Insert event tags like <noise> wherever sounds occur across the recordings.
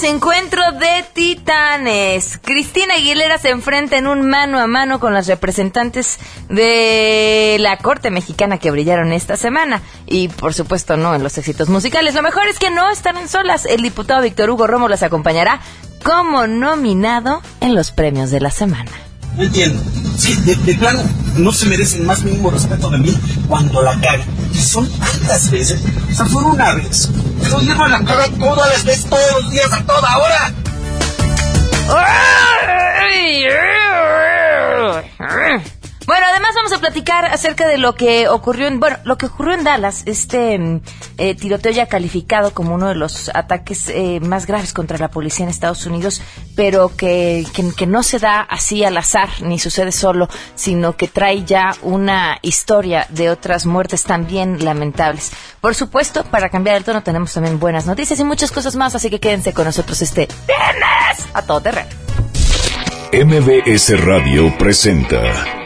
tenemos encuentro de titanes. Cristina Aguilera se enfrenta en un mano a mano con las representantes de la Corte Mexicana que brillaron esta semana. Y por supuesto no en los éxitos musicales. Lo mejor es que no están solas. El diputado Víctor Hugo Romo las acompañará como nominado en los premios de la semana. No entiendo. Sí, de, plano, no se merecen más mínimo respeto de mí cuando la cagan. Y son tantas veces. O sea, fueron una vez. Los llevan la cara todas las veces, todos los días, a toda hora. Bueno, además vamos a platicar acerca de lo que ocurrió en, bueno, lo que ocurrió en Dallas, este mm, eh, tiroteo ya calificado como uno de los ataques eh, más graves contra la policía en Estados Unidos, pero que, que, no se da así al azar ni sucede solo, sino que trae ya una historia de otras muertes también lamentables. Por supuesto, para cambiar el tono tenemos también buenas noticias y muchas cosas más, así que quédense con nosotros este viernes a todo terreno. MBS Radio presenta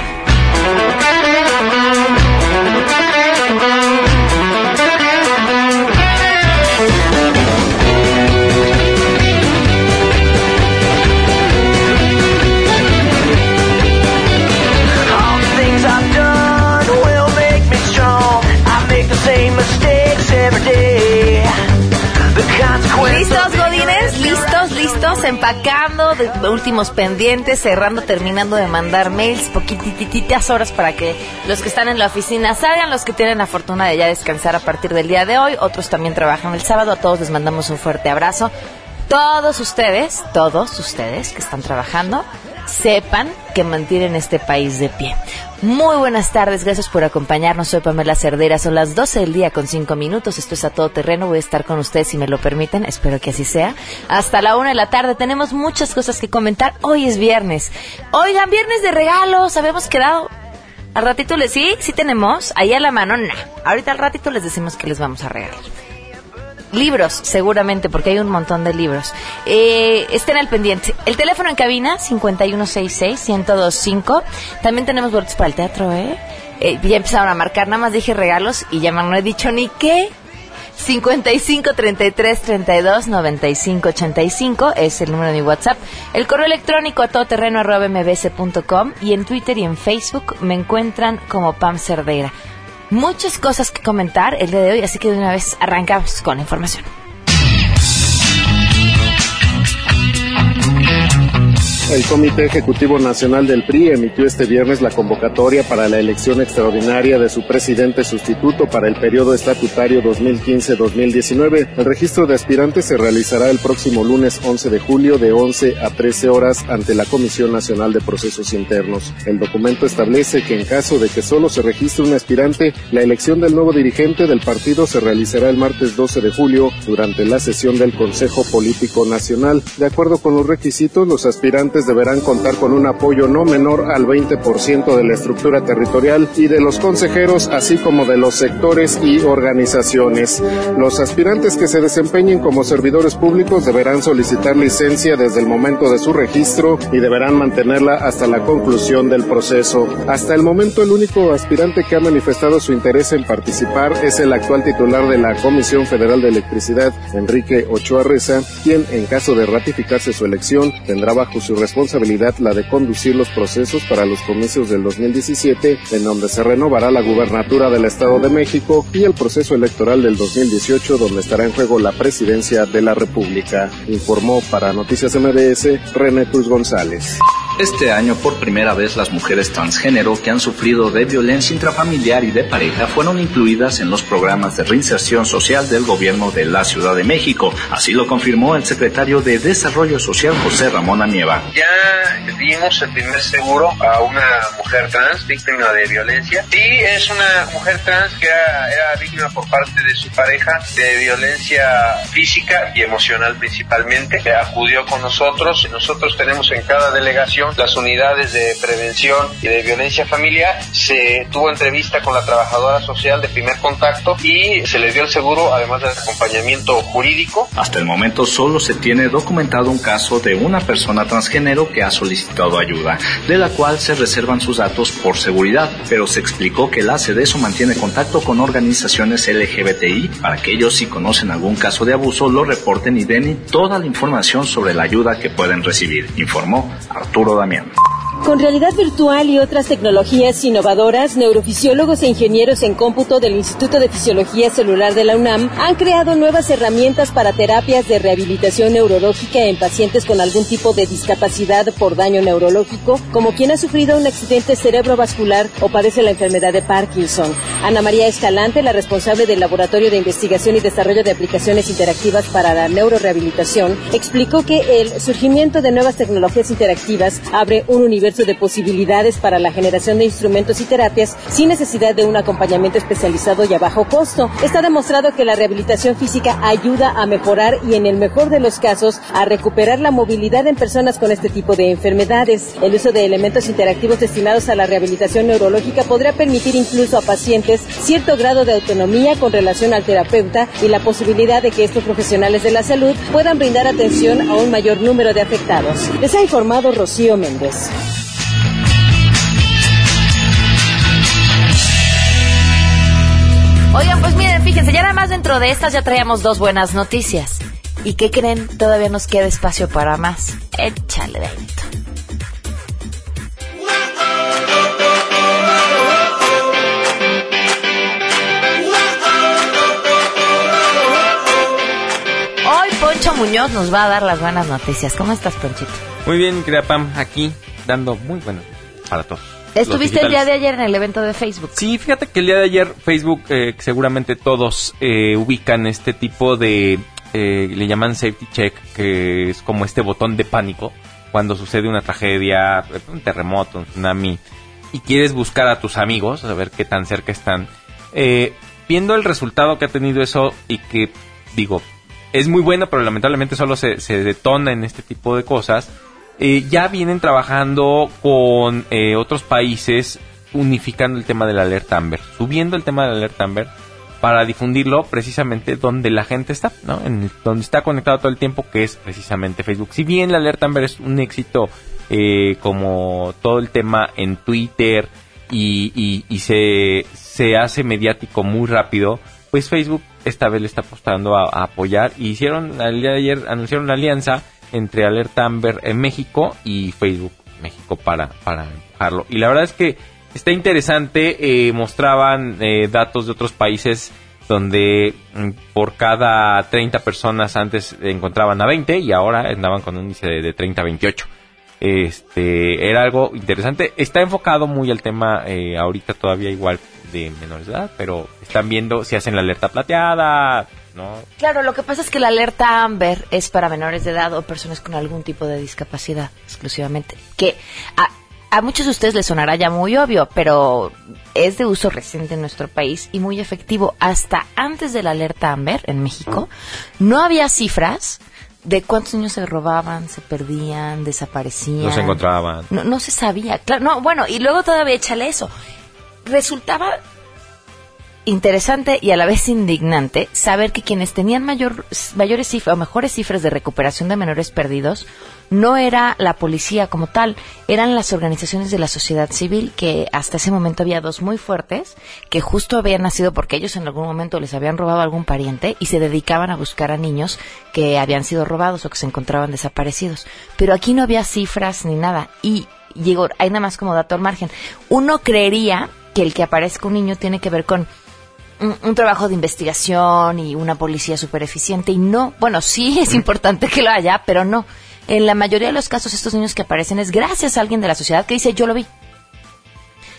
Empacando, de últimos pendientes, cerrando, terminando de mandar mails, poquititas horas para que los que están en la oficina salgan, los que tienen la fortuna de ya descansar a partir del día de hoy, otros también trabajan el sábado, a todos les mandamos un fuerte abrazo. Todos ustedes, todos ustedes que están trabajando, sepan que mantienen este país de pie. Muy buenas tardes, gracias por acompañarnos. Soy Pamela Cerdera, son las 12 del día con 5 minutos. Esto es a todo terreno. Voy a estar con ustedes si me lo permiten. Espero que así sea. Hasta la una de la tarde tenemos muchas cosas que comentar. Hoy es viernes. Oigan, viernes de regalos. Habíamos quedado. Al ratito les sí, sí tenemos. Ahí a la mano, no. Ahorita al ratito les decimos que les vamos a regalar libros, seguramente, porque hay un montón de libros. Eh, estén al pendiente. El teléfono en cabina, 5166-1025. También tenemos boletos para el teatro, ¿eh? ¿eh? Ya empezaron a marcar, nada más dije regalos y ya no he dicho ni qué. 55 33 32 95 85 es el número de mi WhatsApp. El correo electrónico a y en Twitter y en Facebook me encuentran como Pam Cerdeira muchas cosas que comentar el día de hoy, así que de una vez arrancamos con la información. El Comité Ejecutivo Nacional del PRI emitió este viernes la convocatoria para la elección extraordinaria de su presidente sustituto para el periodo estatutario 2015-2019. El registro de aspirantes se realizará el próximo lunes 11 de julio de 11 a 13 horas ante la Comisión Nacional de Procesos Internos. El documento establece que en caso de que solo se registre un aspirante, la elección del nuevo dirigente del partido se realizará el martes 12 de julio durante la sesión del Consejo Político Nacional. De acuerdo con los requisitos, los aspirantes deberán contar con un apoyo no menor al 20% de la estructura territorial y de los consejeros, así como de los sectores y organizaciones. Los aspirantes que se desempeñen como servidores públicos deberán solicitar licencia desde el momento de su registro y deberán mantenerla hasta la conclusión del proceso. Hasta el momento, el único aspirante que ha manifestado su interés en participar es el actual titular de la Comisión Federal de Electricidad, Enrique Ochoa Reza, quien, en caso de ratificarse su elección, tendrá bajo su responsabilidad responsabilidad la de conducir los procesos para los comicios del 2017, en donde se renovará la gubernatura del Estado de México y el proceso electoral del 2018, donde estará en juego la presidencia de la República, informó para Noticias MBS René Cruz González. Este año, por primera vez, las mujeres transgénero que han sufrido de violencia intrafamiliar y de pareja fueron incluidas en los programas de reinserción social del gobierno de la Ciudad de México. Así lo confirmó el secretario de Desarrollo Social, José Ramón Anieva. Ya dimos el primer seguro a una mujer trans víctima de violencia. Sí, es una mujer trans que era, era víctima por parte de su pareja de violencia física y emocional principalmente. Acudió con nosotros. Nosotros tenemos en cada delegación las unidades de prevención y de violencia familiar, se tuvo entrevista con la trabajadora social de primer contacto y se le dio el seguro, además del acompañamiento jurídico. Hasta el momento solo se tiene documentado un caso de una persona transgénero que ha solicitado ayuda, de la cual se reservan sus datos por seguridad, pero se explicó que la CDSO mantiene contacto con organizaciones LGBTI para que ellos si conocen algún caso de abuso lo reporten y den toda la información sobre la ayuda que pueden recibir, informó Arturo Damián. Con realidad virtual y otras tecnologías innovadoras, neurofisiólogos e ingenieros en cómputo del Instituto de Fisiología Celular de la UNAM han creado nuevas herramientas para terapias de rehabilitación neurológica en pacientes con algún tipo de discapacidad por daño neurológico, como quien ha sufrido un accidente cerebrovascular o padece la enfermedad de Parkinson. Ana María Escalante, la responsable del Laboratorio de Investigación y Desarrollo de Aplicaciones Interactivas para la Neurorehabilitación, explicó que el surgimiento de nuevas tecnologías interactivas abre un universo de posibilidades para la generación de instrumentos y terapias sin necesidad de un acompañamiento especializado y a bajo costo. Está demostrado que la rehabilitación física ayuda a mejorar y en el mejor de los casos a recuperar la movilidad en personas con este tipo de enfermedades. El uso de elementos interactivos destinados a la rehabilitación neurológica podría permitir incluso a pacientes cierto grado de autonomía con relación al terapeuta y la posibilidad de que estos profesionales de la salud puedan brindar atención a un mayor número de afectados. Les ha informado Rocío Méndez. Oigan, pues miren, fíjense, ya nada más dentro de estas ya traíamos dos buenas noticias. ¿Y qué creen? Todavía nos queda espacio para más. Échale, Benito. Hoy Poncho Muñoz nos va a dar las buenas noticias. ¿Cómo estás, Ponchito? Muy bien, querida Pam, aquí dando muy buenas para todos. Estuviste el día de ayer en el evento de Facebook. Sí, fíjate que el día de ayer Facebook, eh, seguramente todos eh, ubican este tipo de, eh, le llaman safety check, que es como este botón de pánico cuando sucede una tragedia, un terremoto, un tsunami, y quieres buscar a tus amigos, a ver qué tan cerca están. Eh, viendo el resultado que ha tenido eso y que, digo, es muy bueno, pero lamentablemente solo se, se detona en este tipo de cosas. Eh, ya vienen trabajando con eh, otros países unificando el tema de la alerta Amber, subiendo el tema de la alerta Amber para difundirlo precisamente donde la gente está, ¿no? En donde está conectado todo el tiempo, que es precisamente Facebook. Si bien la alerta Amber es un éxito eh, como todo el tema en Twitter y, y- y se, se hace mediático muy rápido, pues Facebook esta vez le está apostando a, a apoyar y hicieron, ayer anunciaron una alianza entre Alerta Amber en México y Facebook México para, para empujarlo. Y la verdad es que está interesante, eh, mostraban eh, datos de otros países donde mm, por cada 30 personas antes encontraban a 20 y ahora andaban con un índice de, de 30 a 28. Este, era algo interesante. Está enfocado muy al tema eh, ahorita todavía igual de menores de edad, pero están viendo si hacen la alerta plateada, ¿no? Claro, lo que pasa es que la alerta Amber es para menores de edad o personas con algún tipo de discapacidad exclusivamente. Que a, a muchos de ustedes les sonará ya muy obvio, pero es de uso reciente en nuestro país y muy efectivo. Hasta antes de la alerta Amber en México, no había cifras de cuántos niños se robaban, se perdían, desaparecían. No se encontraban. No, no se sabía. Claro, no, bueno, y luego todavía échale eso. Resultaba interesante y a la vez indignante saber que quienes tenían mayor, mayores cifras o mejores cifras de recuperación de menores perdidos no era la policía como tal, eran las organizaciones de la sociedad civil que hasta ese momento había dos muy fuertes que justo habían nacido porque ellos en algún momento les habían robado a algún pariente y se dedicaban a buscar a niños que habían sido robados o que se encontraban desaparecidos. Pero aquí no había cifras ni nada y llegó, hay nada más como dato al margen. Uno creería que el que aparezca un niño tiene que ver con un, un trabajo de investigación y una policía súper eficiente y no, bueno, sí <laughs> es importante que lo haya, pero no. En la mayoría de los casos estos niños que aparecen es gracias a alguien de la sociedad que dice yo lo vi.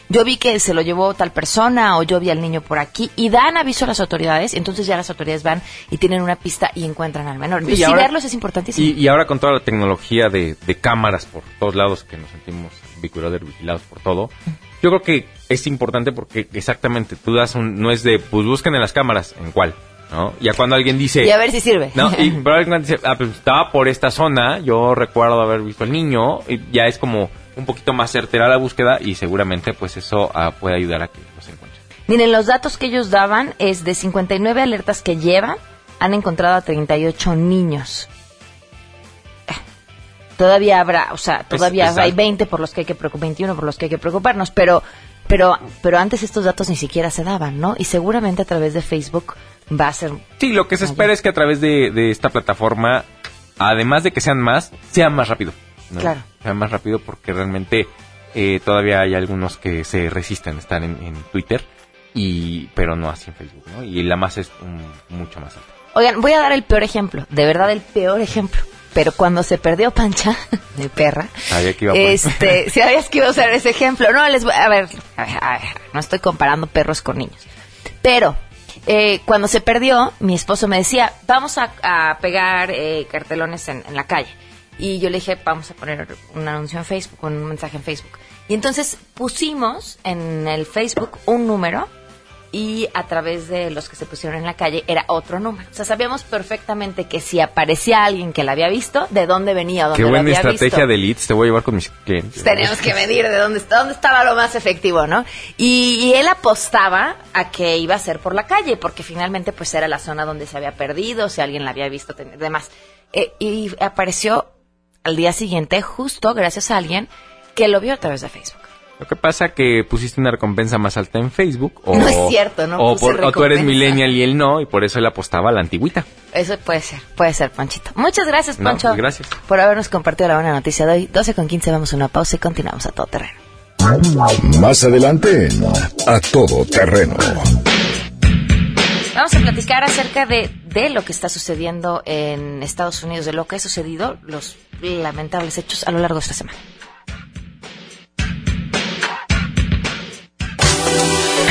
Yo vi que se lo llevó tal persona o yo vi al niño por aquí y dan aviso a las autoridades, entonces ya las autoridades van y tienen una pista y encuentran al menor. Y ahora- verlos es importantísimo. Y, y ahora con toda la tecnología de, de cámaras por todos lados que nos sentimos vigilados por todo, yo creo que es importante porque exactamente tú das un, no es de, pues busquen en las cámaras, ¿en cuál? ¿no? Ya cuando alguien dice... Y a ver si sirve. No, y <laughs> pero alguien dice, ah, pues estaba por esta zona, yo recuerdo haber visto al niño, y ya es como un poquito más certera la búsqueda y seguramente pues eso ah, puede ayudar a que los encuentren. Miren, los datos que ellos daban es de 59 alertas que llevan, han encontrado a 38 niños. Eh, Todavía habrá, o sea, todavía hay alto. 20 por los que hay que preocup- 21 por los que hay que preocuparnos, pero pero pero antes estos datos ni siquiera se daban, ¿no? Y seguramente a través de Facebook va a ser Sí, lo que se espera es que a través de, de esta plataforma, además de que sean más, sean más rápido. ¿no? Claro. Sean más rápido porque realmente eh, todavía hay algunos que se resisten a estar en, en Twitter, y pero no así en Facebook, ¿no? Y la más es mm, mucho más alta. Oigan, voy a dar el peor ejemplo, de verdad el peor ejemplo. Pero cuando se perdió Pancha, <laughs> de perra, Sabía que iba ahí. este, si sabías que iba a usar ese ejemplo, no, les voy, a ver, a ver, a ver, no estoy comparando perros con niños. Pero, eh, cuando se perdió, mi esposo me decía, vamos a, a pegar eh, cartelones en, en la calle. Y yo le dije, vamos a poner un anuncio en Facebook, un mensaje en Facebook. Y entonces pusimos en el Facebook un número y a través de los que se pusieron en la calle era otro número. O sea, sabíamos perfectamente que si aparecía alguien que la había visto, de dónde venía dónde Qué buena había estrategia visto. de leads, te voy a llevar con mis clientes. Tenemos que medir de dónde, dónde estaba lo más efectivo, ¿no? Y, y él apostaba a que iba a ser por la calle, porque finalmente pues era la zona donde se había perdido, si alguien la había visto, demás. Eh, y apareció al día siguiente, justo gracias a alguien que lo vio a través de Facebook. Lo que pasa que pusiste una recompensa más alta en Facebook. O, No es cierto, no O, puse por- o tú eres millennial y él no, y por eso él apostaba a la antigüita. Eso puede ser, puede ser, Panchito. Muchas gracias, No, Pancho. gracias. Por habernos compartido la buena noticia de hoy. 12 con 15, vamos a una pausa y continuamos a todo terreno. Más adelante en A Todo Terreno. Vamos a platicar acerca de, de lo que está sucediendo en Estados Unidos, de lo que ha sucedido, los lamentables hechos a lo largo de esta semana.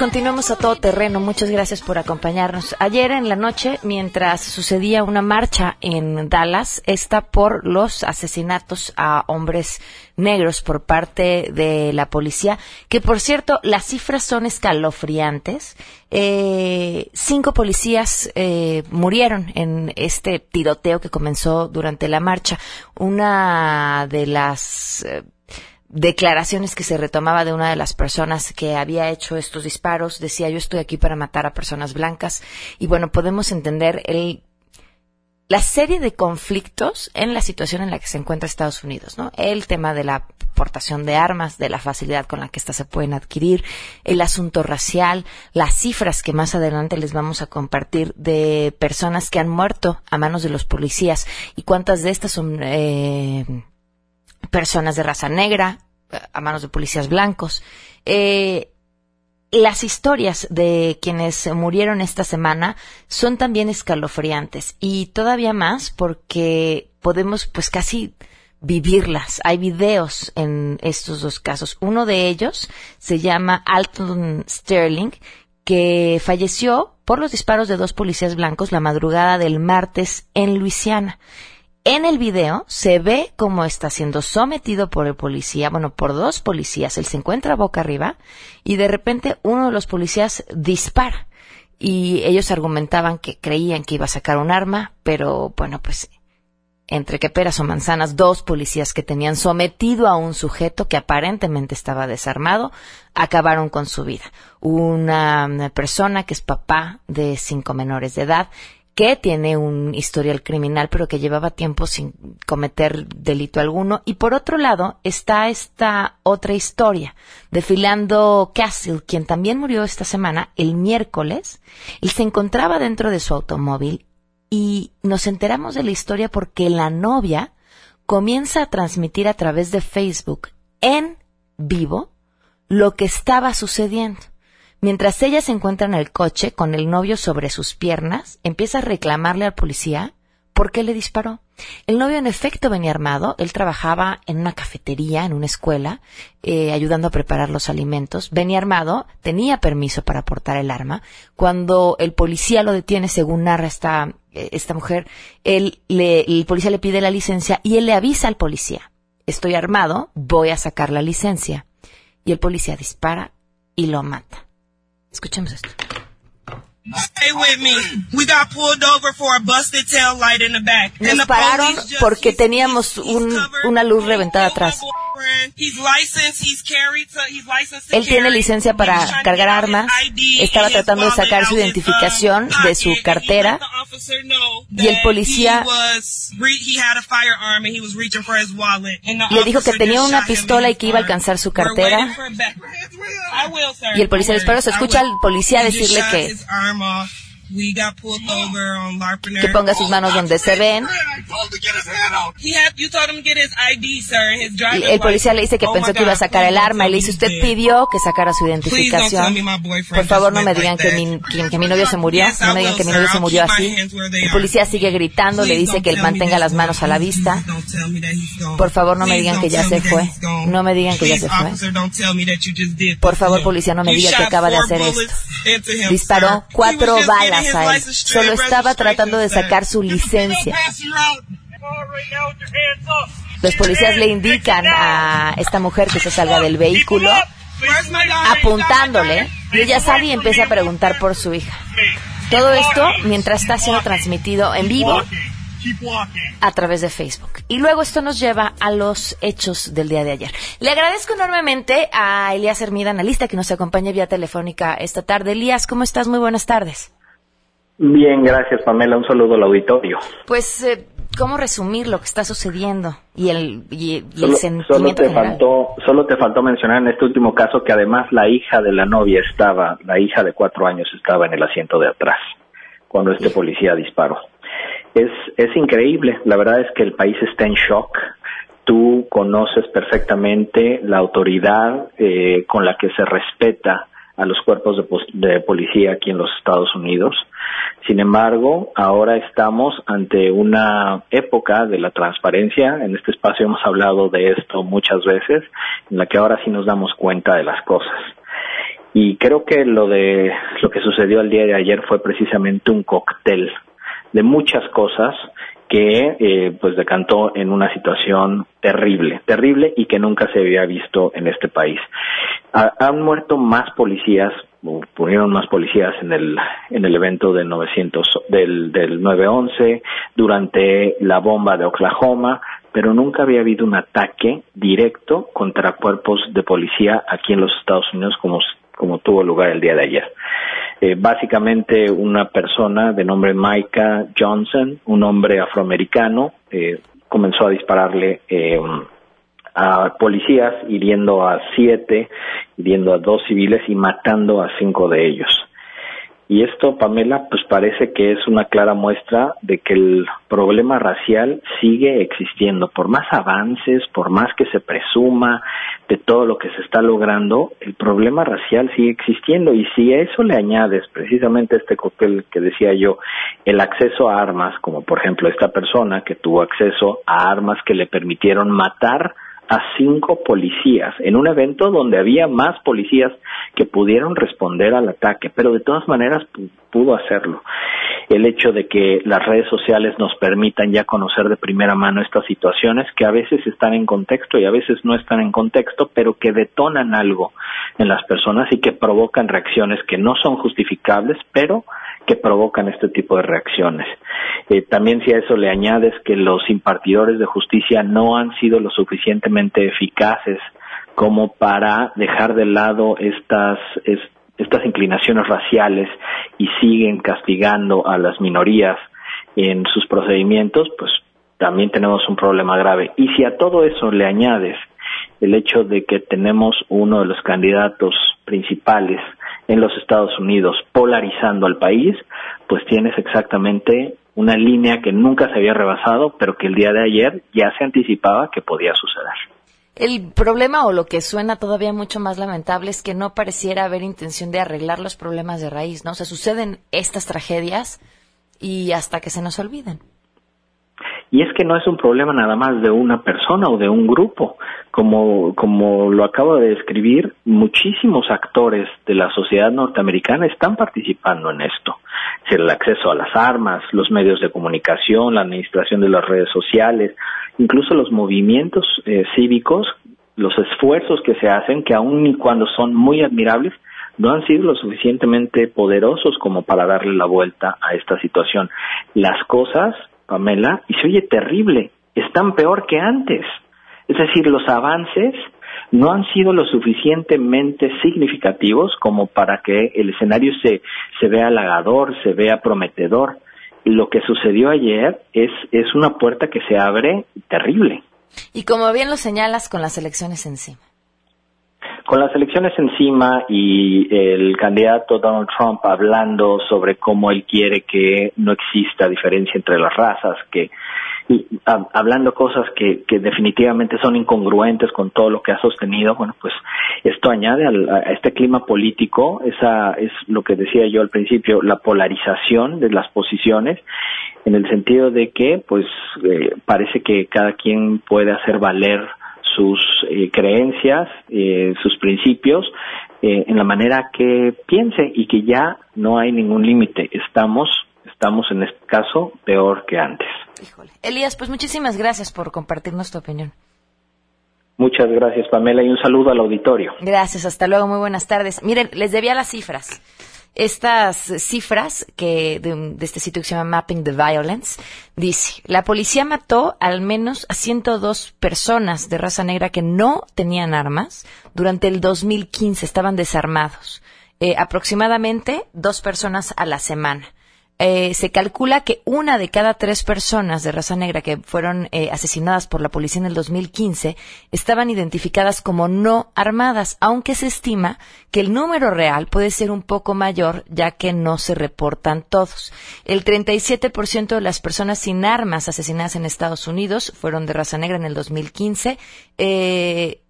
continuamos a todo terreno. Muchas gracias por acompañarnos. Ayer en la noche, mientras sucedía una marcha en Dallas, esta por los asesinatos a hombres negros por parte de la policía, que por cierto, las cifras son escalofriantes. Eh, cinco policías eh, murieron en este tiroteo que comenzó durante la marcha. Una de las... eh, declaraciones que se retomaba de una de las personas que había hecho estos disparos. Decía, yo estoy aquí para matar a personas blancas. Y bueno, podemos entender el, la serie de conflictos en la situación en la que se encuentra Estados Unidos, ¿no? El tema de la portación de armas, de la facilidad con la que éstas se pueden adquirir, el asunto racial, las cifras que más adelante les vamos a compartir de personas que han muerto a manos de los policías y cuántas de estas son eh, personas de raza negra eh, a manos de policías blancos. Eh, las historias de quienes murieron esta semana son también escalofriantes y todavía más porque podemos pues casi vivirlas. Hay videos en estos dos casos. Uno de ellos se llama Alton Sterling que falleció por los disparos de dos policías blancos la madrugada del martes en Luisiana. En el video se ve cómo está siendo sometido por el policía, bueno, por dos policías. Él se encuentra boca arriba y de repente uno de los policías dispara. Y ellos argumentaban que creían que iba a sacar un arma, pero bueno, pues entre que peras o manzanas, dos policías que tenían sometido a un sujeto que aparentemente estaba desarmado, acabaron con su vida. Una, persona que es papá de cinco menores de edad, que tiene un historial criminal, pero que llevaba tiempo sin cometer delito alguno. Y por otro lado está esta otra historia de Philando Castle, quien también murió esta semana, el miércoles. Él se encontraba dentro de su automóvil y nos enteramos de la historia porque la novia comienza a transmitir a través de Facebook en vivo lo que estaba sucediendo. Mientras ella se encuentra en el coche con el novio sobre sus piernas, empieza a reclamarle al policía por qué le disparó. El novio en efecto venía armado, él trabajaba en una cafetería, en una escuela, eh, ayudando a preparar los alimentos, venía armado, tenía permiso para portar el arma. Cuando el policía lo detiene, según narra esta, eh, esta mujer, él le, el policía le pide la licencia y él le avisa al policía, estoy armado, voy a sacar la licencia. Y el policía dispara y lo mata. Escuchemos esto. Stay with me. We got pulled over for a busted tail light in the back. And Nos pararon porque teníamos un- una luz reventada atrás. Él tiene licencia para cargar armas, estaba tratando de sacar su his, identificación um, de su cartera, y el policía le dijo que tenía una pistola y que iba a alcanzar su cartera. Y el policía disparó. Se escucha al policía decirle que-. We got pulled over on Larpener. que ponga sus manos donde se ven. He had, you told him to get his ID, sir, and his Y driver's el policía le dice que license. Oh pensó que iba a sacar el arma y le don't dice, tell usted pidió que sacara su identificación. Por favor, no me digan que mi, que, que mi novio se murió. No me digan que mi novio se murió así. El policía sigue gritando, le dice don't que me mantenga that las he's manos a la vista. Please don't tell me that he's gone. Por favor, no me digan que ya tell se me that fue. No me digan que ya se fue. Por favor, policía, no me You diga que acaba de hacer esto. Disparó cuatro balas a él. Solo estaba tratando de sacar su licencia. Los policías le indican a esta mujer que se salga del vehículo, apuntándole, y ella sale y empieza a preguntar por su hija. Todo esto mientras está siendo transmitido en vivo a través de Facebook. Y luego esto nos lleva a los hechos del día de ayer. Le agradezco enormemente a Elías Hermida, analista, que nos acompaña vía telefónica esta tarde. Elías, ¿cómo estás? Muy buenas tardes. Bien, gracias Pamela. Un saludo al auditorio. Pues, eh, ¿cómo resumir lo que está sucediendo y el, y, y el Solo, solo sentimiento te general? faltó, solo te faltó mencionar en este último caso que además la hija de la novia estaba, la hija de cuatro años estaba en el asiento de atrás cuando este policía disparó. Es, es increíble. La verdad es que el país está en shock. Tú conoces perfectamente la autoridad eh, con la que se respeta a los cuerpos de, policía aquí en los Estados Unidos. Sin embargo, ahora estamos ante una época de la transparencia. En este espacio hemos hablado de esto muchas veces, en la que ahora sí nos damos cuenta de las cosas. Y creo que lo de lo que sucedió el día de ayer fue precisamente un cóctel de muchas cosas que eh, pues decantó en una situación terrible, terrible y que nunca se había visto en este país. Ha- han muerto más policías, murieron más policías en el en el evento del 900 del del 911 durante la bomba de Oklahoma, pero nunca había habido un ataque directo contra cuerpos de policía aquí en los Estados Unidos como como tuvo lugar el día de ayer. Eh, básicamente una persona de nombre Micah Johnson, un hombre afroamericano, eh, comenzó a dispararle eh, a policías, hiriendo a siete, hiriendo a dos civiles y matando a cinco de ellos. Y esto, Pamela, pues parece que es una clara muestra de que el problema racial sigue existiendo. Por más avances, por más que se presuma de todo lo que se está logrando, el problema racial sigue existiendo. Y si a eso le añades precisamente este cóctel que decía yo, el acceso a armas, como por ejemplo esta persona que tuvo acceso a armas que le permitieron matar a cinco policías en un evento donde había más policías que pudieron responder al ataque, pero de todas maneras pu- pudo hacerlo. El hecho de que las redes sociales nos permitan ya conocer de primera mano estas situaciones que a veces están en contexto y a veces no están en contexto, pero que detonan algo en las personas y que provocan reacciones que no son justificables, pero que provocan este tipo de reacciones. Eh, también si a eso le añades que los impartidores de justicia no han sido lo suficientemente eficaces como para dejar de lado estas, estas inclinaciones raciales y siguen castigando a las minorías en sus procedimientos, pues también tenemos un problema grave. Y si a todo eso le añades el hecho de que tenemos uno de los candidatos principales en los Estados Unidos polarizando al país, pues tienes exactamente una línea que nunca se había rebasado, pero que el día de ayer ya se anticipaba que podía suceder. El problema o lo que suena todavía mucho más lamentable es que no pareciera haber intención de arreglar los problemas de raíz, ¿no? O sea, suceden estas tragedias y hasta que se nos olviden. Y es que no es un problema nada más de una persona o de un grupo. Como, como lo acabo de describir, muchísimos actores de la sociedad norteamericana están participando en esto. El acceso a las armas, los medios de comunicación, la administración de las redes sociales, incluso los movimientos eh, cívicos, los esfuerzos que se hacen, que aun y cuando son muy admirables, no han sido lo suficientemente poderosos como para darle la vuelta a esta situación. Las cosas Pamela, y se oye terrible, están peor que antes. Es decir, los avances no han sido lo suficientemente significativos como para que el escenario se, se vea halagador, se vea prometedor. Lo que sucedió ayer es, es una puerta que se abre terrible. Y como bien lo señalas con las elecciones encima. Con las elecciones encima y el candidato Donald Trump hablando sobre cómo él quiere que no exista diferencia entre las razas, que y hablando cosas que, que definitivamente son incongruentes con todo lo que ha sostenido, bueno, pues esto añade a este clima político, esa es lo que decía yo al principio, la polarización de las posiciones, en el sentido de que, pues, eh, parece que cada quien puede hacer valer sus eh, creencias, eh, sus principios, eh, en la manera que piense y que ya no hay ningún límite. Estamos, estamos en este caso peor que antes. Elías, pues muchísimas gracias por compartirnos tu opinión. Muchas gracias, Pamela, y un saludo al auditorio. Gracias, hasta luego, muy buenas tardes. Miren, les debía las cifras estas cifras que de, este sitio que se llama Mapping the Violence dice la policía mató al menos a 102 personas de raza negra que no tenían armas durante el 2015 estaban desarmados. Eh, aproximadamente dos personas a la semana eh, se calcula que una de cada tres personas de raza negra que fueron eh, asesinadas por la policía en el 2015 estaban identificadas como no armadas, aunque se estima que el número real puede ser un poco mayor ya que no se reportan todos. El 37% de las personas sin armas asesinadas en Estados Unidos fueron de raza negra en el 2015, eh,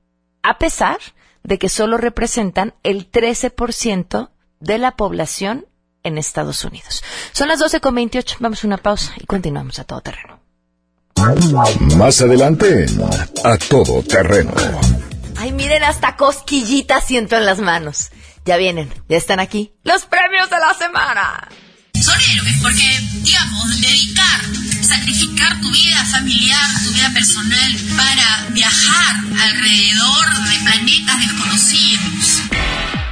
a pesar de que solo representan el 13% de la población en Estados Unidos. Son las 12.28, vamos a una pausa y continuamos a todo terreno. Más adelante, a todo terreno. Ay, miren, hasta cosquillitas siento en las manos. Ya vienen, ya están aquí los premios de la semana. Son héroes porque, digamos, dedicar, sacrificar tu vida familiar, tu vida personal para viajar alrededor de planetas desconocidos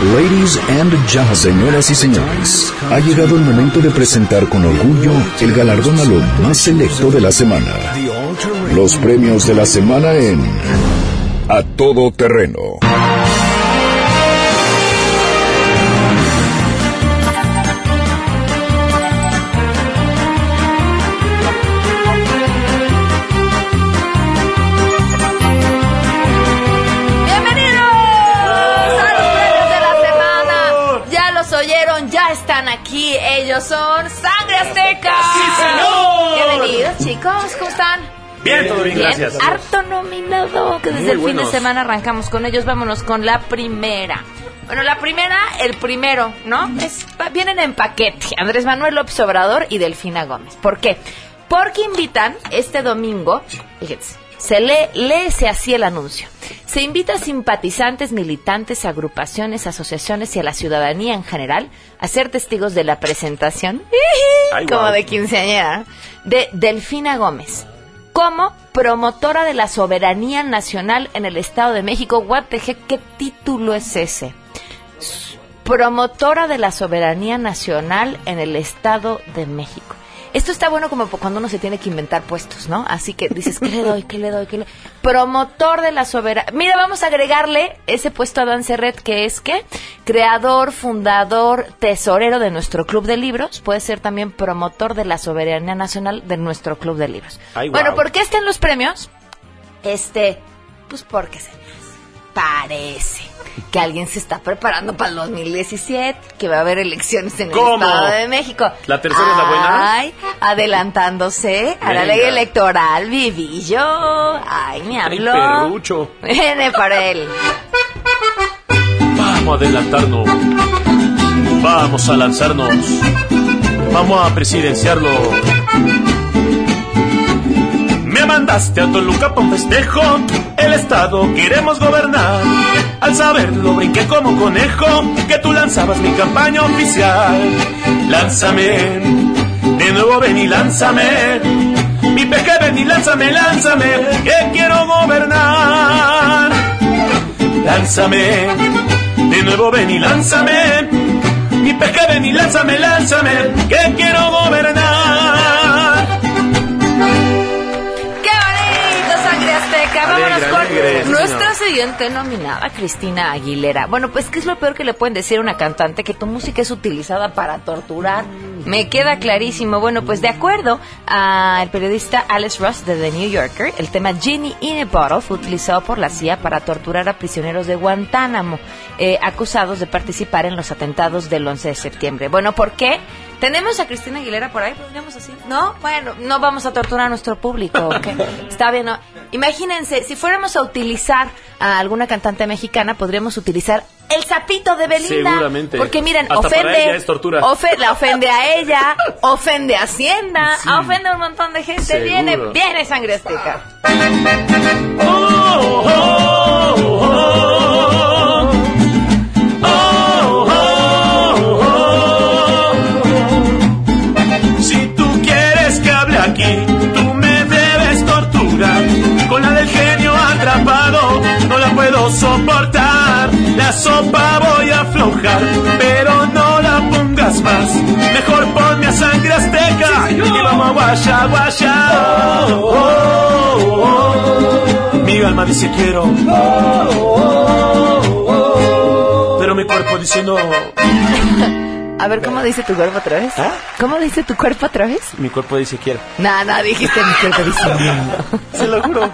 Ladies and gentlemen, señoras y señores, ha llegado el momento de presentar con orgullo el galardón a más selecto de la semana. Los premios de la semana en A Todo Terreno. Ellos son Sangre Azteca. ¡Sí, señor! Bienvenidos, chicos. ¿Cómo están? Bien, todo bien, gracias. Harto nominado, que desde el fin de semana arrancamos con ellos. Vámonos con la primera. Bueno, la primera, el primero, ¿no? Es, vienen en paquete. Andrés Manuel López Obrador y Delfina Gómez. ¿Por qué? Porque invitan este domingo, fíjense, Se lee, léese así el anuncio. Se invita a simpatizantes, militantes, agrupaciones, asociaciones y a la ciudadanía en general a ser testigos de la presentación, <laughs> Ay, como de quinceañera, de Delfina Gómez como promotora de la soberanía nacional en el Estado de México. What the heck, ¿qué título es ese? Promotora de la soberanía nacional en el Estado de México. Esto está bueno como cuando uno se tiene que inventar puestos, ¿no? Así que dices, ¿qué le doy? ¿Qué le doy? ¿Qué le Promotor de la soberanía. Mira, vamos a agregarle ese puesto a Dan Serret, que es que creador, fundador, tesorero de nuestro club de libros. Puede ser también promotor de la soberanía nacional de nuestro club de libros. Ay, bueno. ¿por qué están los premios? Este, pues porque se parece que alguien se está preparando para el 2017, que va a haber elecciones en el. Estado de México. ¿La tercera es la buena? Ay, adelantándose a la ley electoral, viví yo. Ay, me Ay, habló. perrucho. Viene para él. Vamos a adelantarnos. Vamos a lanzarnos. Vamos a presidenciarlo. Mandaste a Toluca pa' un festejo. El estado queremos gobernar. Al saberlo brinqué como conejo. Que tú lanzabas mi campaña oficial. Lánzame. De nuevo ven y lánzame. Mi peje ven y lánzame, lánzame. Que quiero gobernar. Lánzame. De nuevo ven y lánzame. Mi peje ven y lánzame, lánzame. Que quiero gobernar. Vámonos Alegre, con alegre, nuestra siguiente nominada, Cristina Aguilera. Bueno, pues, ¿qué es lo peor que le pueden decir a una cantante? Que tu música es utilizada para torturar. Me queda clarísimo. Bueno, pues, de acuerdo al periodista Alex Ross de The New Yorker, el tema Genie in a Bottle fue utilizado por la CIA para torturar a prisioneros de Guantánamo, eh, acusados de participar en los atentados del 11 de septiembre. Bueno, ¿por qué? ¿Tenemos a Cristina Aguilera por ahí? ¿Podríamos así? No, bueno, no vamos a torturar a nuestro público. <laughs> Está bien, ¿no? Imagínense, si fuéramos a utilizar a alguna cantante mexicana, podríamos utilizar el sapito de Belinda. Seguramente. Porque miren, Hasta para ofende. ella es tortura. ofe- la ofende a ella, <laughs> ofende a Hacienda, Sí. ofende a un montón de gente. Seguro. Viene, viene sangre azteca. Oh, oh, oh. Si tú quieres que hable aquí, tú me debes torturar. Con la del genio atrapado, no la puedo soportar. La sopa voy a aflojar, pero no la pongas más. Mejor ponme a sangre azteca y vamos a guaya, guaya. Oh, oh, oh. Mi alma dice quiero, pero mi cuerpo dice no. <laughs> A ver, ¿cómo dice tu cuerpo otra vez? ¿Ah? ¿Cómo dice tu cuerpo otra vez? Mi cuerpo dice quiero. Nada, dijiste mi cuerpo dice no. Se lo juro.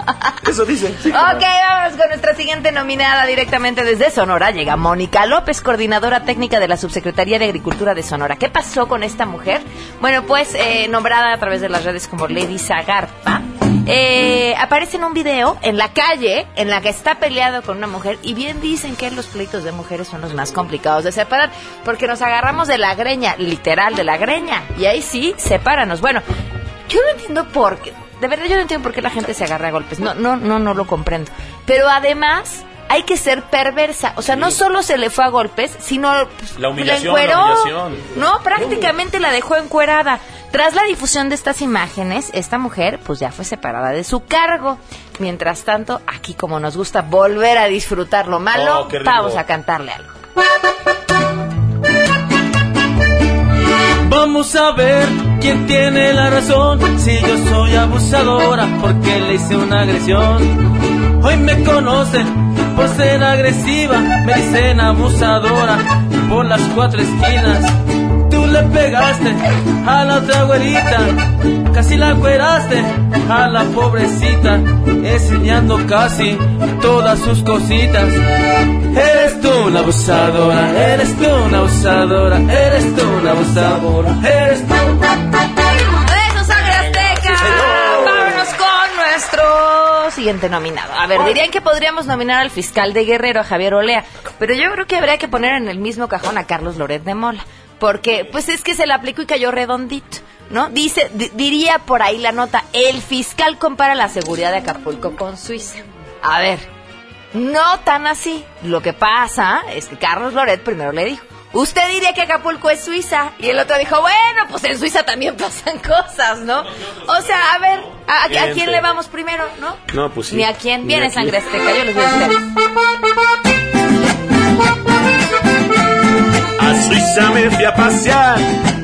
Eso dice. Ok, vámonos con nuestra siguiente nominada directamente desde Sonora. Llega Mónica López, coordinadora técnica de la Subsecretaría de Agricultura de Sonora. ¿Qué pasó con esta mujer? Bueno, pues eh, nombrada a través de las redes como Lady Zagarpa. Eh, aparece en un video en la calle en la que está peleado con una mujer y bien dicen que los pleitos de mujeres son los más complicados de separar porque nos agarramos de la greña, literal de la greña y ahí sí, sepáranos. Bueno, yo no entiendo por qué, de verdad yo no entiendo por qué la gente se agarra a golpes, no, no, no, no lo comprendo. Pero además hay que ser perversa, o sea, no solo se le fue a golpes, sino pues, La humillación, encueró. la humillación. No, prácticamente la dejó encuerada. Tras la difusión de estas imágenes, esta mujer pues ya fue separada de su cargo. Mientras tanto, aquí como nos gusta volver a disfrutar lo malo, Oh, vamos a cantarle algo. Vamos a ver quién tiene la razón. Si yo soy abusadora porque le hice una agresión. Hoy me conocen por ser agresiva. Me dicen abusadora por las cuatro esquinas. Tú le pegaste a la otra güerita. Casi la cueraste a la pobrecita. Enseñando casi todas sus cositas. Eres tú una abusadora, eres tú una abusadora, eres tú una abusadora, eres tú. Siguiente nominado. A ver, dirían que podríamos nominar al fiscal de Guerrero, a Javier Olea, pero yo creo que habría que poner en el mismo cajón a Carlos Loret de Mola, porque pues es que se le aplicó y cayó redondito. ¿no? Dice, di- diría por ahí la nota, el fiscal compara la seguridad de Acapulco con Suiza. A ver, no tan así. Lo que pasa es que Carlos Loret primero le dijo, usted diría que Acapulco es Suiza. Y el otro dijo, bueno, pues en Suiza también <laughs> pasan cosas, ¿no? O sea, a ver, ¿a, a quién le vamos primero, no? No, pues sí. Ni a quién. Ni Viene a quién. sangre azteca, yo les voy a decir. A Suiza me fui a pasear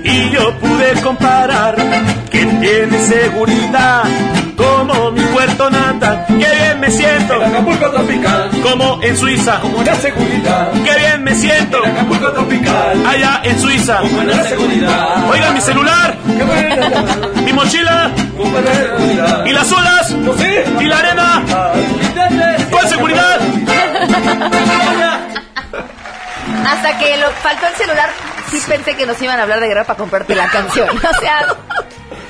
y yo pude comparar tiene seguridad como mi puerto natal. Qué bien me siento. En Acapulco tropical. Como en Suiza. Como la seguridad. Qué bien me siento. En Acapulco tropical. Allá en Suiza. Como la seguridad. Oiga mi celular. Mi mochila. Y las olas. Y la arena. Con seguridad. Hasta que lo, faltó el celular, sí pensé que nos iban a hablar de guerra para comprarte la canción. O sea,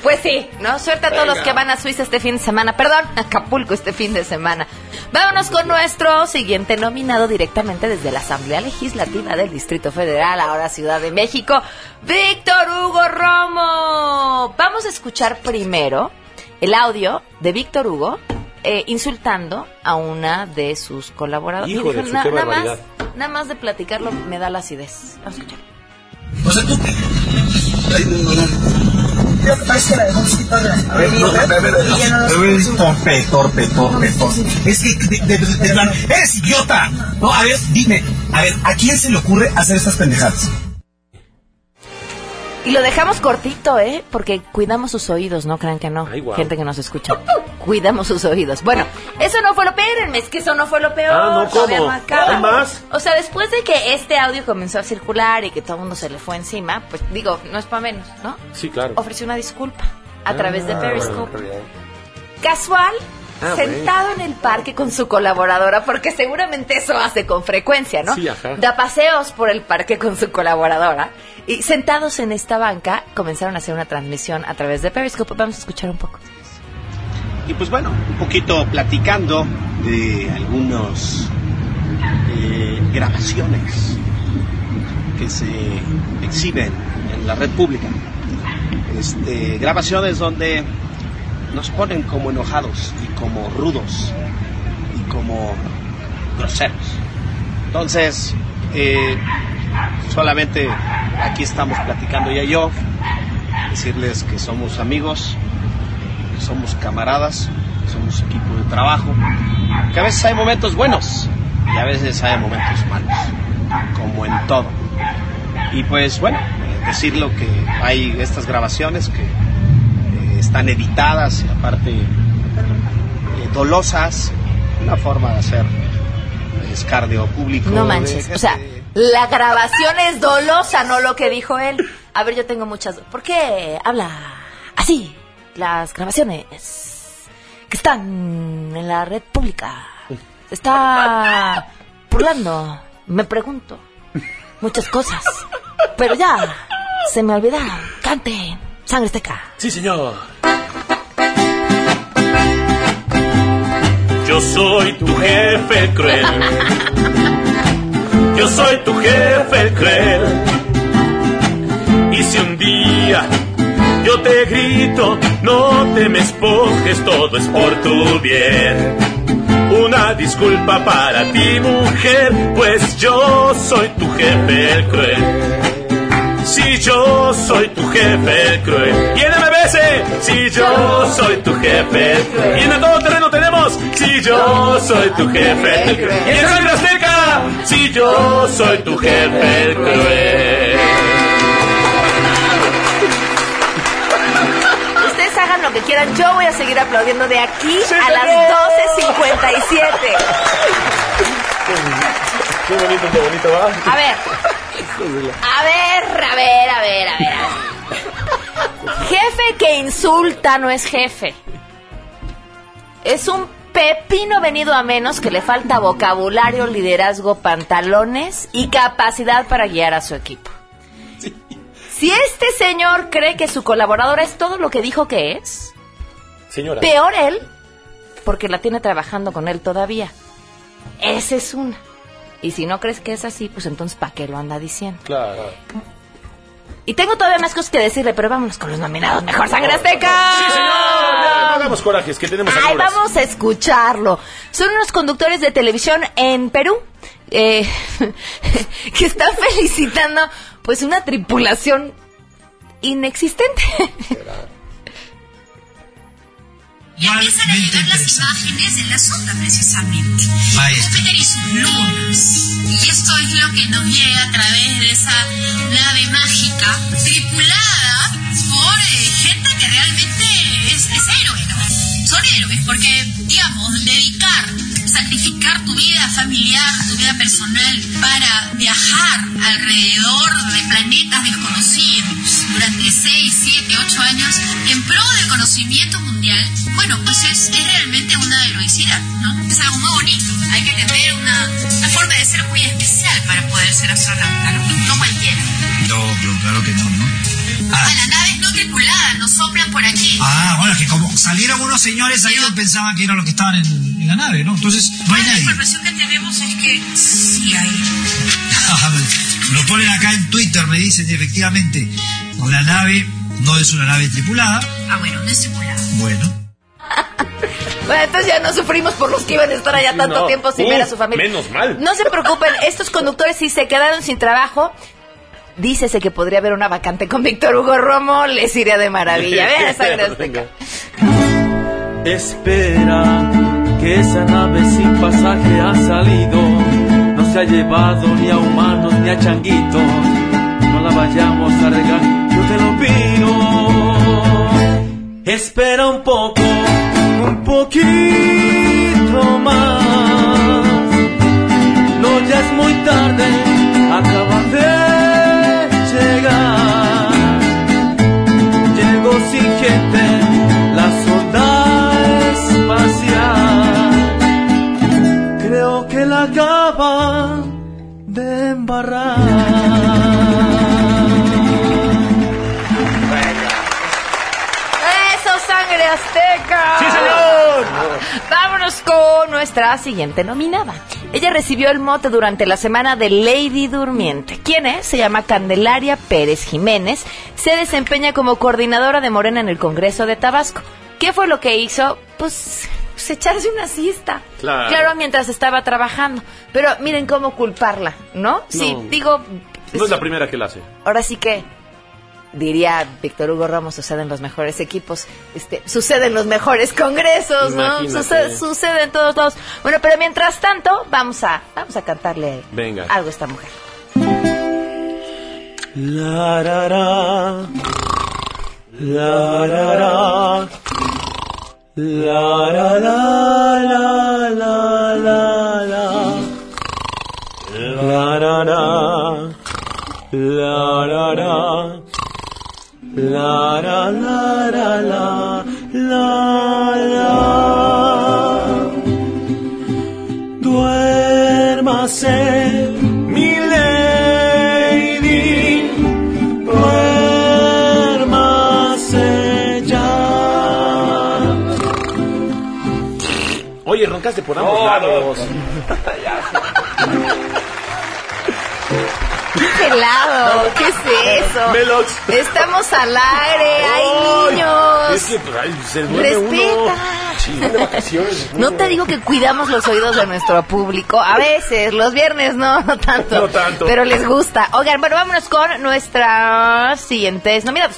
pues sí, ¿no? Suerte a todos los que van a Suiza este fin de semana. Perdón, a <laughs> Acapulco este fin de semana. Vámonos con nuestro siguiente nominado directamente desde la Asamblea Legislativa del Distrito Federal, ahora Ciudad de México, Víctor Hugo Romo. Vamos a escuchar primero el audio de Víctor Hugo eh, insultando a una de sus colaboradoras. Hijo de su, qué nada más, barbaridad". nada más de platicarlo me da la acidez. Vamos a escuchar. O sea, tú qué. Ay, no, no, no. Lo que pasa es que la dejamos quitar de la A ver, no, torpe, torpe, torpe, torpe. Es que, de, de, de- de plano, eres idiota. No, a ver, dime, a ver, ¿a quién se le ocurre hacer estas pendejadas? Y lo dejamos cortito, ¿eh? Porque cuidamos sus oídos, no crean que no. Gente que nos escucha. Cuidamos sus oídos. Bueno, eso no fue lo peor, es que eso no fue lo peor. Ah, no, ¿cómo? no acaba. ¿Hay más? O sea, después de que este audio comenzó a circular y que todo el mundo se le fue encima, pues digo, no es para menos, ¿no? Sí, claro. Ofreció una disculpa a través de Ah, Periscope. bueno, Casual, Ah, sentado en el parque con su colaboradora, porque seguramente eso hace con frecuencia, ¿no? Sí, ajá. Da paseos por el parque con su colaboradora. Y sentados en esta banca, comenzaron a hacer una transmisión a través de Periscope. Vamos a escuchar un poco. Y pues bueno, un poquito platicando de algunos eh, grabaciones que se exhiben en la red pública. Este, grabaciones donde nos ponen como enojados y como rudos y como groseros. Entonces, eh, solamente aquí estamos platicando ella y yo, decirles que somos amigos, somos camaradas, somos equipo de trabajo, que a veces hay momentos buenos y a veces hay momentos malos, como en todo. Y pues bueno, eh, decir lo que hay estas grabaciones que eh, están editadas y aparte eh, dolosas, una forma de hacer escardio público. No de manches. gente- O sea, la grabación es dolosa, no lo que dijo él. A ver, yo tengo muchas. ¿Por qué habla así? Las grabaciones que están en la red pública. Se está burlando, me pregunto. Muchas cosas. Pero ya, se me olvidaron. Canten, sangre esteca. Sí, señor. Yo soy tu jefe el cruel. Yo soy tu jefe el cruel. Y si un día yo te grito, no te me esponjes, todo es por tu bien. Una disculpa para ti, mujer, pues yo soy tu jefe el cruel. Si yo soy tu jefe el cruel. Y en MBS, si yo soy tu jefe el cruel. Y en el todo terreno tenemos, si yo soy tu jefe el cruel. Y en Azteca, si yo soy tu jefe el cruel. Hagan lo que quieran, yo voy a seguir aplaudiendo de aquí a las 12.57. Qué bonito, qué bonito, va. A ver, a ver, a ver, a ver, a ver. Jefe que insulta no es jefe. Es un pepino venido a menos que le falta vocabulario, liderazgo, pantalones y capacidad para guiar a su equipo. Si este señor cree que su colaboradora es todo lo que dijo que es, Señora. peor él, porque la tiene trabajando con él todavía. Esa es una. Y si no crees que es así, pues entonces ¿para qué lo anda diciendo? Claro. Y tengo todavía más cosas que decirle, pero vámonos con los nominados. Mejor Sangre Azteca. Sí, señor. No hagamos corajes, que tenemos Ay, algunas. vamos a escucharlo. Son unos conductores de televisión en Perú eh, <laughs> que están felicitando pues una tripulación inexistente. Y empiezan a llegar las imágenes de la sonda, precisamente. Júpiter y sus lunas. Y esto es lo que nos llega a través de esa nave mágica, tripulada por eh, gente que realmente es, es héroe, ¿no? Son héroes, porque, digamos, dedicar, sacrificar tu vida familiar, tu vida personal, para viajar alrededor de planetas desconocidos durante 6, 7, 8 años en pro del conocimiento mundial, bueno, pues es, es realmente una heroicidad, ¿no? Es algo muy bonito. Hay que tener una, una forma de ser muy especial para poder ser astronauta, ¿no? No cualquiera. No, pero claro que no, ¿no? A naves no soplan por aquí. Ah, bueno, es que como salieron unos señores ahí pensaban que eran los que estaban en, en la nave, ¿no? Entonces, no hay Bueno, la nadie. información que tenemos es que sí hay. <laughs> Lo ponen acá en Twitter, me dicen, efectivamente, la nave no es una nave tripulada. Ah, bueno, no es tripulada. Bueno, <laughs> Bueno, entonces ya no sufrimos por los que iban a estar allá tanto No. tiempo sin Uf, ver a su familia. menos mal. No se preocupen, estos conductores si se quedaron sin trabajo, dícese que podría haber una vacante con Víctor Hugo Romo, les iría de maravilla. Vean <laughs> Azteca. Espera que esa nave sin pasaje ha salido. No se ha llevado ni a humanos ni a changuitos. No la vayamos a regar, yo te lo pido. Espera un poco, un poquito más. No, ya es muy tarde, acaba de llegar. Llegó sin gente la sonda espacial. Creo que la acaba de embarrar. ¡Eso, Sangre Azteca! ¡Sí, señor! Vámonos con nuestra siguiente nominada. Ella recibió el mote durante la semana de Lady Durmiente. ¿Quién es? Se llama Candelaria Pérez Jiménez. Se desempeña como coordinadora de Morena en el Congreso de Tabasco. ¿Qué fue lo que hizo? Pues, pues echarse una siesta. Claro. mientras estaba trabajando. Pero miren cómo culparla, ¿no? Sí, digo, No es la primera que la hace. ahora sí que diría Víctor Hugo Ramos sucede en los mejores equipos este sucede en los mejores congresos no sucede, sucede en todos lados bueno pero mientras tanto vamos a vamos a cantarle Venga. algo a esta mujer La ra ra. La ra ra. La ra la la la la la. La ra ra. La ra La ra la la la la la. Duérmase, mi lady. Duérmase ya. Oye, roncaste por ambos lados. <laughs> <laughs> helado qué es eso Melox. estamos al aire hay Ay, niños Es que pues, ay, se duerme Respeta. uno. Sí, de vacaciones. no te digo que cuidamos los oídos de nuestro público. A veces, los viernes no, no tanto. No tanto. Pero les gusta. Oigan, bueno, vámonos con nuestras siguientes nominados.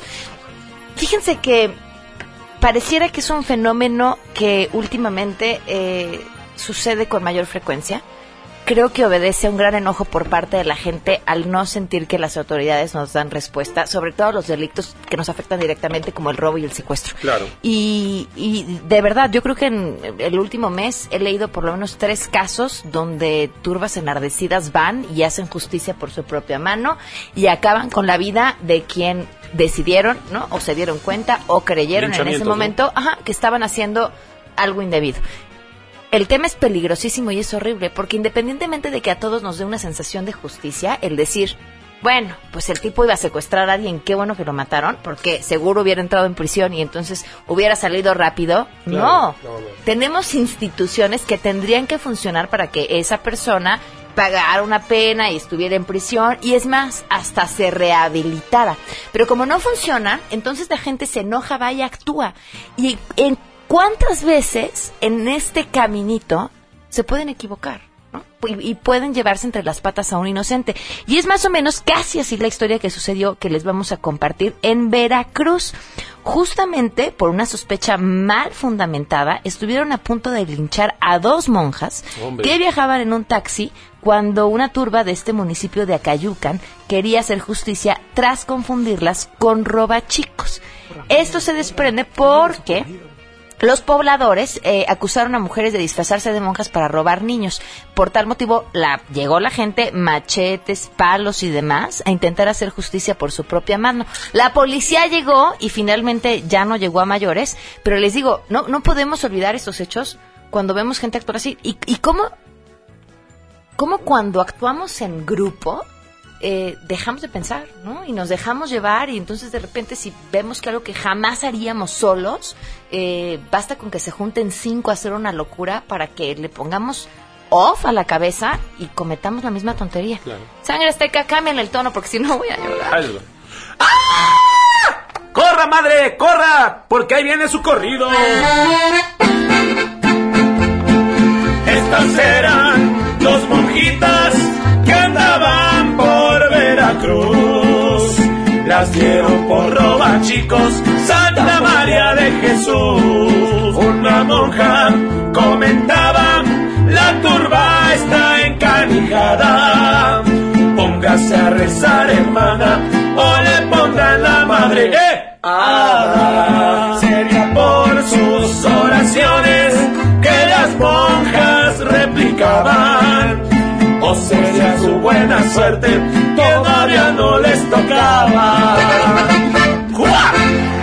Fíjense que pareciera que es un fenómeno que últimamente eh, sucede con mayor frecuencia. Creo que obedece a un gran enojo por parte de la gente al no sentir que las autoridades nos dan respuesta, sobre todo los delitos que nos afectan directamente como el robo y el secuestro. Claro. Y, y de verdad, yo creo que en el último mes he leído por lo menos tres casos donde turbas enardecidas van y hacen justicia por su propia mano y acaban con la vida de quien decidieron, ¿no? O se dieron cuenta o creyeron en ese momento, ajá, que estaban haciendo algo indebido. El tema es peligrosísimo y es horrible, porque independientemente de que a todos nos dé una sensación de justicia, el decir, bueno, pues el tipo iba a secuestrar a alguien, qué bueno que lo mataron, porque seguro hubiera entrado en prisión y entonces hubiera salido rápido. Claro, no. no, no. tenemos instituciones que tendrían que funcionar para que esa persona pagara una pena y estuviera en prisión y es más, hasta se rehabilitara. Pero como no funciona, entonces la gente se enoja, va y actúa. ¿Y en cuántas veces en este caminito se pueden equivocar? ¿no? Y, y pueden llevarse entre las patas a un inocente. Y es más o menos casi así la historia que sucedió que les vamos a compartir en Veracruz. Justamente por una sospecha mal fundamentada, estuvieron a punto de linchar a dos monjas Hombre. que viajaban en un taxi cuando una turba de este municipio de Acayucan quería hacer justicia tras confundirlas con robachicos. Esto se desprende porque los pobladores eh, acusaron a mujeres de disfrazarse de monjas para robar niños. Por tal motivo, la, llegó la gente, machetes, palos y demás, a intentar hacer justicia por su propia mano. La policía llegó y finalmente ya no llegó a mayores, pero les digo, no, no podemos olvidar estos hechos cuando vemos gente actuar así. ¿Y, y cómo, cómo cuando actuamos en grupo eh, dejamos de pensar, ¿no? Y nos dejamos llevar y entonces de repente si vemos que algo que jamás haríamos solos, eh, basta con que se junten cinco a hacer una locura para que le pongamos off a la cabeza y cometamos la misma tontería. Sangre azteca, cámbiale el tono porque si no voy a llorar. ¡Corra, madre! ¡Corra! Porque ahí viene su corrido. Estas eran dos monjitas que andaban Las dieron por roba, chicos, Santa María de Jesús. Una monja comentaba, la turba está encanijada. Póngase a rezar, hermana, o le pondrán la madre. ¡Eh! Ah, su buena suerte que todavía no les tocaba. ¡Juá!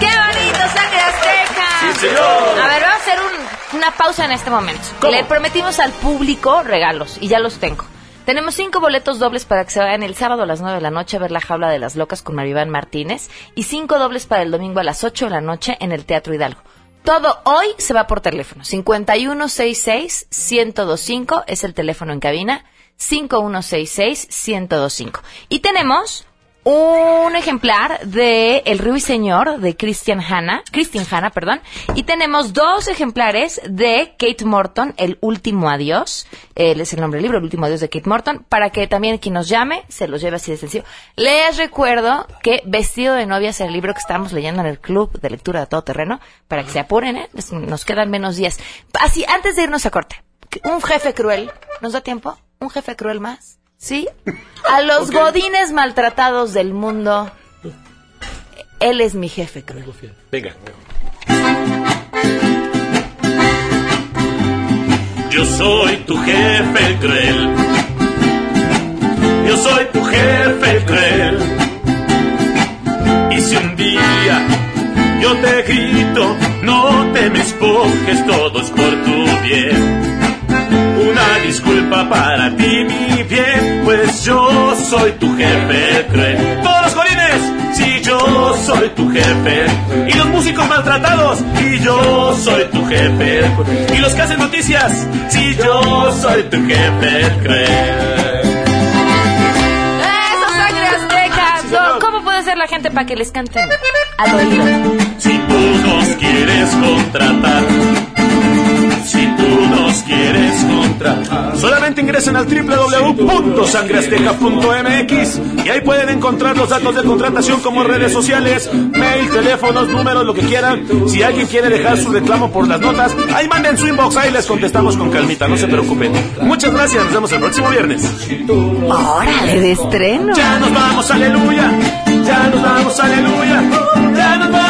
¡Qué bonito, sangre azteca! Sí, señor. A ver, vamos a hacer un- una pausa en este momento. ¿Cómo? Le prometimos al público regalos y ya los tengo. Tenemos cinco boletos dobles para que se vayan el sábado a las 9 de la noche a ver La Jaula de las Locas con Maribán Martínez y cinco dobles para el domingo a las 8 de la noche en el Teatro Hidalgo. Todo hoy se va por teléfono. 5166-1025 es el teléfono en cabina. 5166-1025. Y tenemos un ejemplar de El Ruiseñor de Christian Hanna, Christian Hanna, perdón, y tenemos dos ejemplares de Kate Morton, El Último Adiós, él es el nombre del libro, El Último Adiós de Kate Morton, para que también quien nos llame se los lleve así de sencillo. Les recuerdo que Vestido de Novia es el libro que estamos leyendo en el Club de Lectura de Todo Terreno, para que se apuren, ¿eh? Nos quedan menos días. Así, antes de irnos a corte, un jefe cruel, ¿nos da tiempo? ¿Un jefe cruel más? ¿Sí? <laughs> A los godines maltratados del mundo, él es mi jefe cruel. Venga. Yo soy tu jefe el cruel. Yo soy tu jefe el cruel. Y si un día yo te grito, no te me esponjes, todo es por tu bien. Disculpa para ti, mi bien, pues yo soy tu jefe el cruel. Todos los colines, si yo soy tu jefe. Y los músicos maltratados, y yo soy tu jefe. Y los que hacen noticias, si yo soy tu jefe el cruel. ¡Eso, sangre azteca! No, ¿Cómo puede ser la gente para que les canten al oído? Si tú nos quieres contratar, si tú nos quieres contratar. Solamente ingresen al www.sangreazteca.mx y ahí pueden encontrar los datos de contratación como redes sociales, mail, teléfonos, números, lo que quieran. Si alguien quiere dejar su reclamo por las notas, ahí manden su inbox, ahí les contestamos con calmita, no se preocupen. Muchas gracias, nos vemos el próximo viernes. ¡Órale, de estreno! Ya nos vamos, aleluya. Ya nos vamos, aleluya. Ya nos vamos,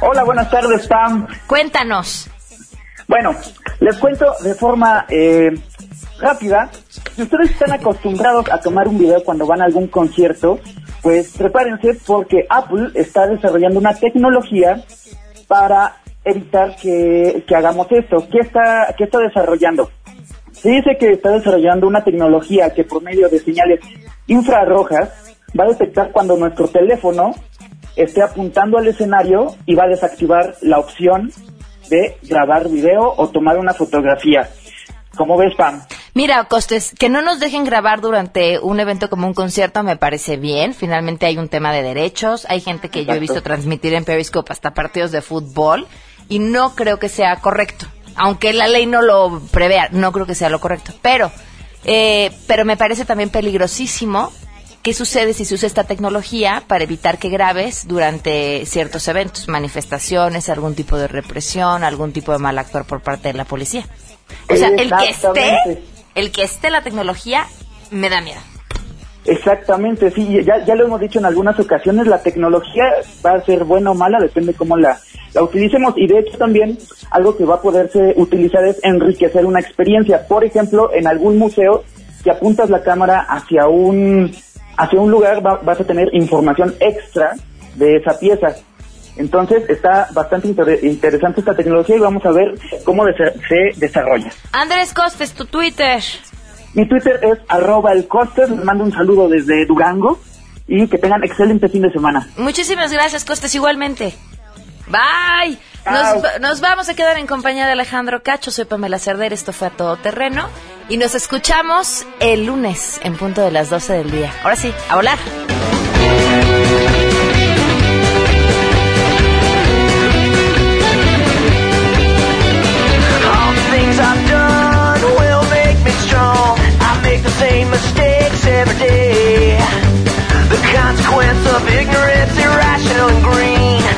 Hola, buenas tardes, Pam. Cuéntanos. Bueno, les cuento de forma eh, rápida. Si ustedes están acostumbrados a tomar un video cuando van a algún concierto, pues prepárense porque Apple está desarrollando una tecnología para evitar que, que hagamos esto. ¿Qué está, ¿Qué está desarrollando? Se dice que está desarrollando una tecnología que por medio de señales infrarrojas va a detectar cuando nuestro teléfono esté apuntando al escenario y va a desactivar la opción de grabar video o tomar una fotografía. ¿Cómo ves, Pam? Mira, Costes, que no nos dejen grabar durante un evento como un concierto me parece bien. Finalmente hay un tema de derechos. Hay gente que yo he visto transmitir en Periscope hasta partidos de fútbol y no creo que sea correcto. Aunque la ley no lo prevea, no creo que sea lo correcto. Pero, eh, pero me parece también peligrosísimo ¿Qué sucede si se usa esta tecnología para evitar que grabes durante ciertos eventos, manifestaciones, algún tipo de represión, algún tipo de mal actuar por parte de la policía? O sea, el que esté, el que esté la tecnología me da miedo. Exactamente, sí, ya, ya lo hemos dicho en algunas ocasiones, la tecnología va a ser buena o mala, depende cómo la, la utilicemos y de hecho también algo que va a poderse utilizar es enriquecer una experiencia. Por ejemplo, en algún museo, si apuntas la cámara hacia un hacia un lugar vas a tener información extra de esa pieza. Entonces está bastante interesante esta tecnología y vamos a ver cómo se desarrolla. Andrés Costes, tu Twitter. Mi Twitter es arroba el Costes, les mando un saludo desde Durango y que tengan excelente fin de semana. Muchísimas gracias Costes, igualmente. Bye. Nos, nos, vamos a quedar en compañía de Alejandro Cacho. Soy Pamela Cerder. Esto fue a todo terreno. Y nos escuchamos el lunes en punto de las 12 del día. Ahora sí, a volar. The consequence of ignorance, irrational and green.